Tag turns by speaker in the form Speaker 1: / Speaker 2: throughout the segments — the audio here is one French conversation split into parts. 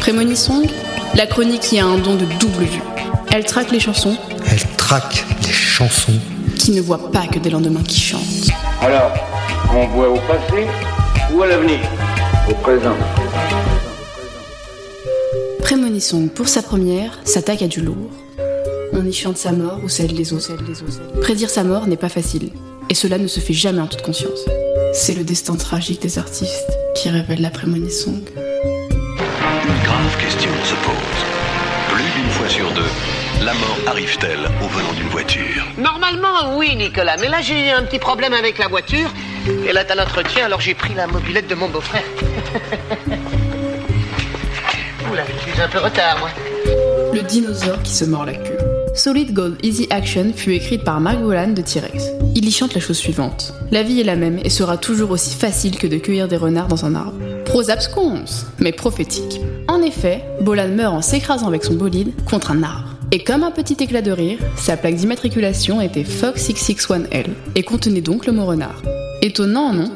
Speaker 1: Prémonisong, la chronique qui a un don de double vue. Elle traque les chansons
Speaker 2: Elle traque les chansons.
Speaker 1: qui ne voient pas que des lendemains qui chantent.
Speaker 3: Alors, on voit au passé ou à l'avenir? Au présent.
Speaker 1: Prémonisong, pour sa première, s'attaque à du lourd. On y chante sa mort ou celle des autres. Prédire sa mort n'est pas facile, et cela ne se fait jamais en toute conscience. C'est le destin tragique des artistes qui révèle la prémonisong.
Speaker 4: Une grave question se pose. Plus d'une fois sur deux, la mort arrive-t-elle au volant d'une voiture?
Speaker 5: Normalement, oui, Nicolas. Mais là, j'ai eu un petit problème avec la voiture. Elle est à l'entretien, alors j'ai pris la mobilette de mon beau-frère. Oula, je suis un peu retard, moi.
Speaker 1: Le dinosaure qui se mord la queue. Solid Gold Easy Action fut écrite par Mark Bolan de T-Rex. Il y chante la chose suivante. La vie est la même et sera toujours aussi facile que de cueillir des renards dans un arbre. Prose mais prophétique. En effet, Bolan meurt en s'écrasant avec son bolide contre un arbre. Et comme un petit éclat de rire, sa plaque d'immatriculation était Fox 661L et contenait donc le mot renard. Étonnant, non?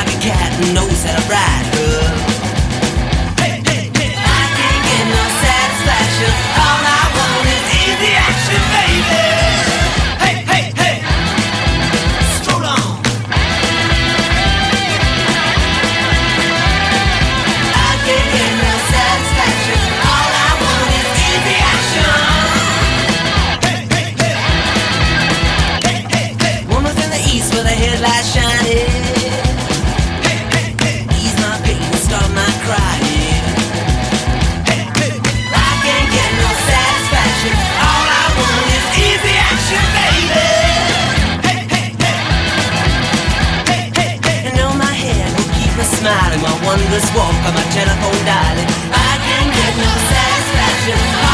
Speaker 6: Like a cat and knows how to ride her. Smiling. My wondrous walk on my telephone dialing. I can't get no satisfaction.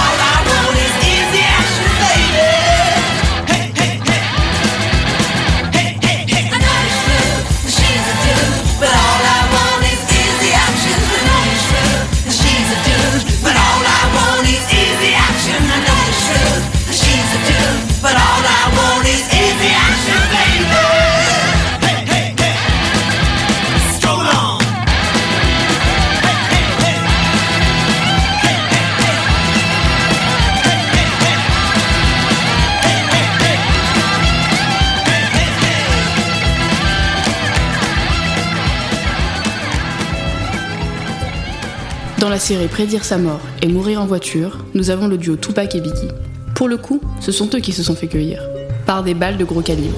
Speaker 1: Dans la série Prédire sa mort et Mourir en voiture, nous avons le duo Tupac et Biggie. Pour le coup, ce sont eux qui se sont fait cueillir, par des balles de gros calibre.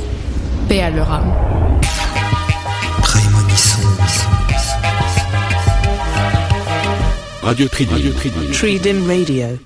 Speaker 1: Paix à leur âme.
Speaker 7: Radio Tridim. Radio Tridim.
Speaker 8: Radio.